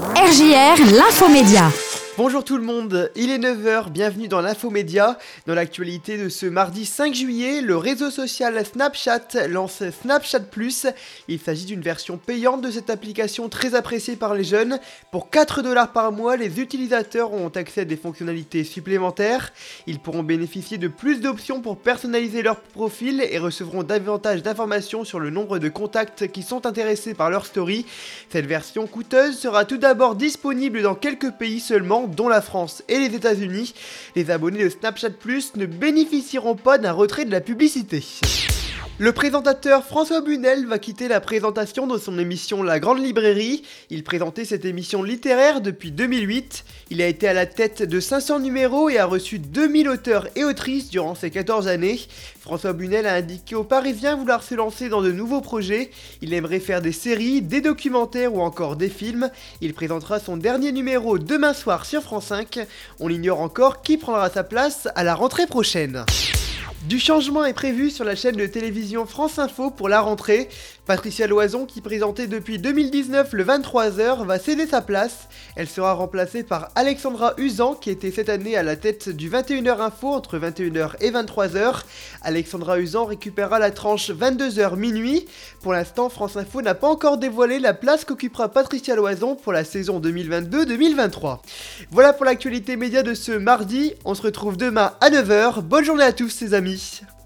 RJR, l'infomédia. Bonjour tout le monde, il est 9h, bienvenue dans l'Infomédia. Dans l'actualité de ce mardi 5 juillet, le réseau social Snapchat lance Snapchat Plus. Il s'agit d'une version payante de cette application très appréciée par les jeunes. Pour 4 dollars par mois, les utilisateurs ont accès à des fonctionnalités supplémentaires. Ils pourront bénéficier de plus d'options pour personnaliser leur profil et recevront davantage d'informations sur le nombre de contacts qui sont intéressés par leur story. Cette version coûteuse sera tout d'abord disponible dans quelques pays seulement dont la France et les États-Unis. Les abonnés de Snapchat Plus ne bénéficieront pas d'un retrait de la publicité. Le présentateur François Bunel va quitter la présentation de son émission La Grande Librairie. Il présentait cette émission littéraire depuis 2008. Il a été à la tête de 500 numéros et a reçu 2000 auteurs et autrices durant ces 14 années. François Bunel a indiqué aux Parisiens vouloir se lancer dans de nouveaux projets. Il aimerait faire des séries, des documentaires ou encore des films. Il présentera son dernier numéro demain soir sur France 5. On ignore encore qui prendra sa place à la rentrée prochaine? Du changement est prévu sur la chaîne de télévision France Info pour la rentrée. Patricia Loison, qui présentait depuis 2019 le 23h, va céder sa place. Elle sera remplacée par Alexandra Usan, qui était cette année à la tête du 21h Info entre 21h et 23h. Alexandra Usan récupérera la tranche 22h minuit. Pour l'instant, France Info n'a pas encore dévoilé la place qu'occupera Patricia Loison pour la saison 2022-2023. Voilà pour l'actualité média de ce mardi. On se retrouve demain à 9h. Bonne journée à tous, ses amis.